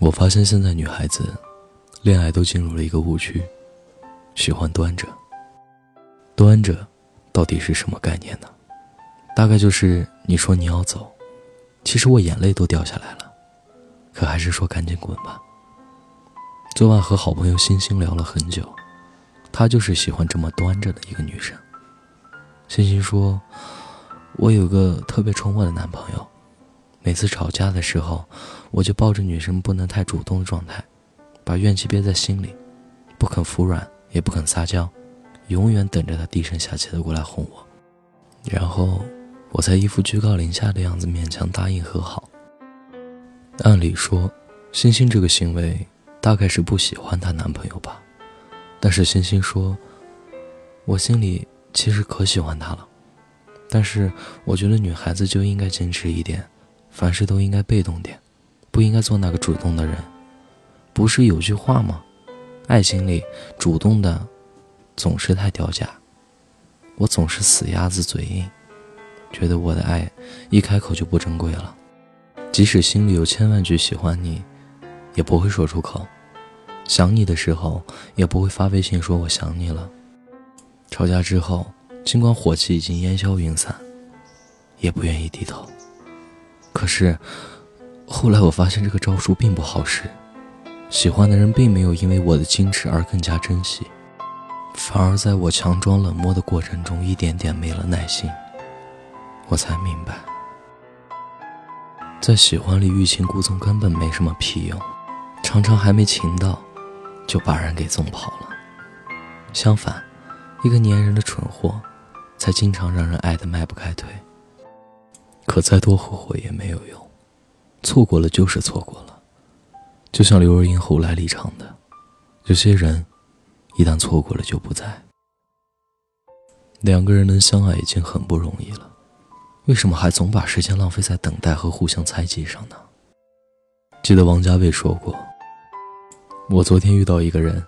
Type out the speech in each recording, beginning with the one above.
我发现现在女孩子恋爱都进入了一个误区，喜欢端着。端着，到底是什么概念呢？大概就是你说你要走，其实我眼泪都掉下来了，可还是说赶紧滚吧。昨晚和好朋友星星聊了很久，她就是喜欢这么端着的一个女生。星星说：“我有个特别宠我的男朋友。”每次吵架的时候，我就抱着女生不能太主动的状态，把怨气憋在心里，不肯服软，也不肯撒娇，永远等着他低声下气的过来哄我，然后我才一副居高临下的样子勉强答应和好。按理说，星星这个行为大概是不喜欢她男朋友吧，但是星星说，我心里其实可喜欢他了，但是我觉得女孩子就应该矜持一点。凡事都应该被动点，不应该做那个主动的人。不是有句话吗？爱情里主动的总是太掉价。我总是死鸭子嘴硬，觉得我的爱一开口就不珍贵了。即使心里有千万句喜欢你，也不会说出口。想你的时候，也不会发微信说我想你了。吵架之后，尽管火气已经烟消云散，也不愿意低头。可是，后来我发现这个招数并不好使，喜欢的人并没有因为我的矜持而更加珍惜，反而在我强装冷漠的过程中一点点没了耐心。我才明白，在喜欢里欲擒故纵根本没什么屁用，常常还没擒到，就把人给纵跑了。相反，一个粘人的蠢货，才经常让人爱得迈不开腿。可再多后悔也没有用，错过了就是错过了。就像刘若英后来里唱的：“有些人，一旦错过了就不在。”两个人能相爱已经很不容易了，为什么还总把时间浪费在等待和互相猜忌上呢？记得王家卫说过：“我昨天遇到一个人，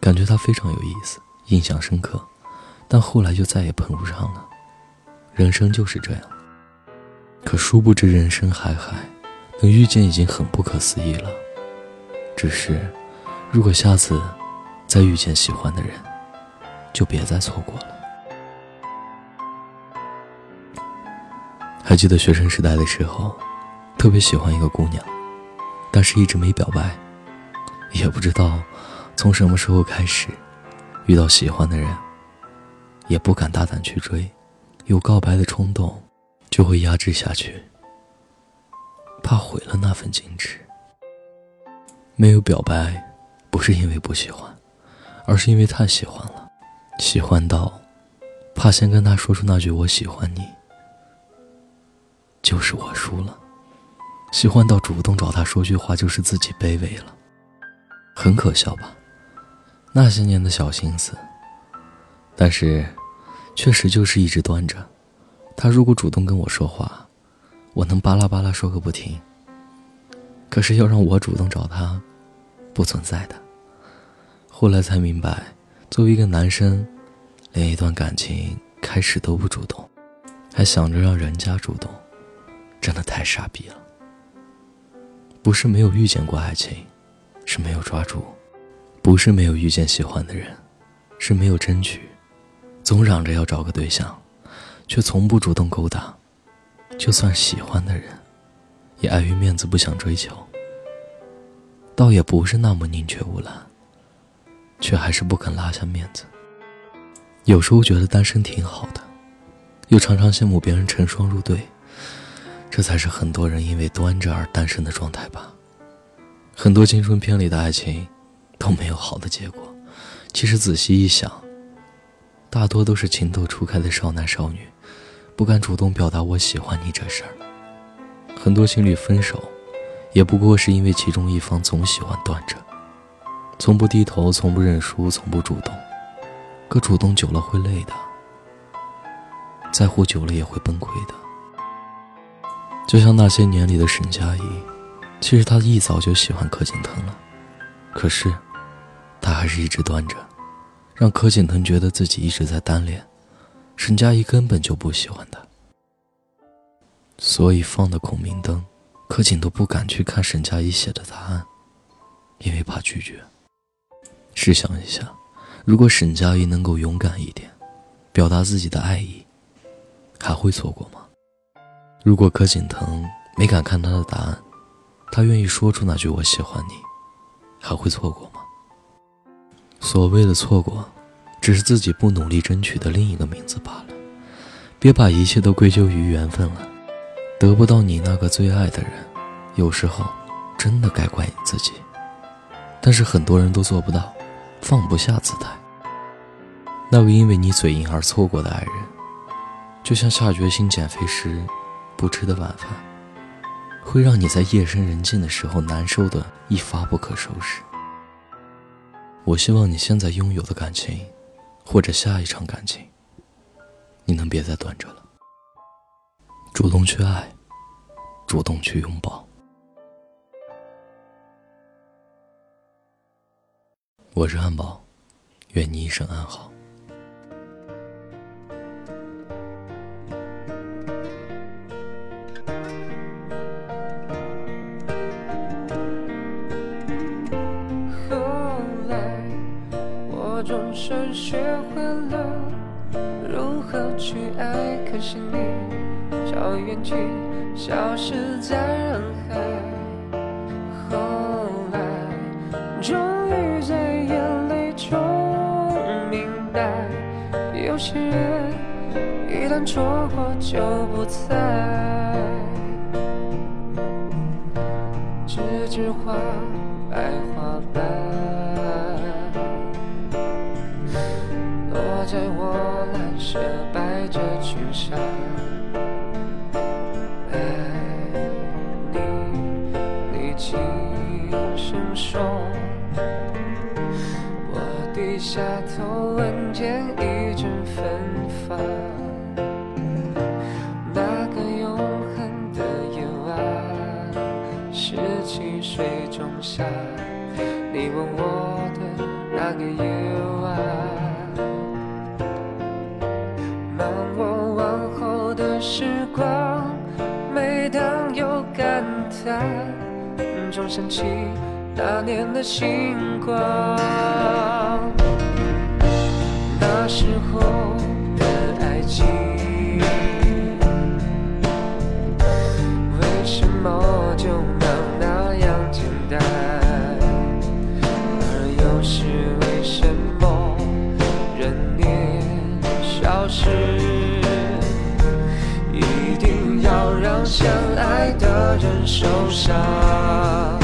感觉他非常有意思，印象深刻，但后来就再也碰不上了。人生就是这样。”可殊不知，人生海海，能遇见已经很不可思议了。只是，如果下次再遇见喜欢的人，就别再错过了。还记得学生时代的时候，特别喜欢一个姑娘，但是一直没表白，也不知道从什么时候开始，遇到喜欢的人，也不敢大胆去追，有告白的冲动。就会压制下去，怕毁了那份矜持。没有表白，不是因为不喜欢，而是因为太喜欢了，喜欢到怕先跟他说出那句“我喜欢你”，就是我输了；喜欢到主动找他说句话，就是自己卑微了。很可笑吧？那些年的小心思，但是确实就是一直端着。他如果主动跟我说话，我能巴拉巴拉说个不停。可是要让我主动找他，不存在的。后来才明白，作为一个男生，连一段感情开始都不主动，还想着让人家主动，真的太傻逼了。不是没有遇见过爱情，是没有抓住；不是没有遇见喜欢的人，是没有争取。总嚷着要找个对象。却从不主动勾搭，就算喜欢的人，也碍于面子不想追求。倒也不是那么宁缺毋滥，却还是不肯拉下面子。有时候觉得单身挺好的，又常常羡慕别人成双入对，这才是很多人因为端着而单身的状态吧。很多青春片里的爱情都没有好的结果，其实仔细一想，大多都是情窦初开的少男少女。不敢主动表达我喜欢你这事儿，很多情侣分手，也不过是因为其中一方总喜欢端着，从不低头，从不认输，从不主动。可主动久了会累的，在乎久了也会崩溃的。就像那些年里的沈佳宜，其实她一早就喜欢柯景腾了，可是，她还是一直端着，让柯景腾觉得自己一直在单恋。沈佳宜根本就不喜欢他，所以放的孔明灯，柯景都不敢去看沈佳宜写的答案，因为怕拒绝。试想一下，如果沈佳宜能够勇敢一点，表达自己的爱意，还会错过吗？如果柯景腾没敢看他的答案，他愿意说出那句“我喜欢你”，还会错过吗？所谓的错过，只是自己不努力争取的另一个名字罢了。别把一切都归咎于缘分了。得不到你那个最爱的人，有时候真的该怪你自己。但是很多人都做不到，放不下姿态。那个因为你嘴硬而错过的爱人，就像下决心减肥时不吃的晚饭，会让你在夜深人静的时候难受的一发不可收拾。我希望你现在拥有的感情，或者下一场感情，你能别再端着了。主动去爱，主动去拥抱。我是汉堡，愿你一生安好。我总算学会了如何去爱，可惜你早已远去，消失在人海。后来，终于在眼泪中明白，有些人一旦错过就不再。栀子花，白下头闻见一阵芬芳。那个永恒的夜晚，十七岁仲夏，你吻我的那个夜晚，难我往后的时光，每当有感叹，总想起那年的星光。那时候的爱情，为什么就能那样简单？而又是为什么人年消失，一定要让相爱的人受伤？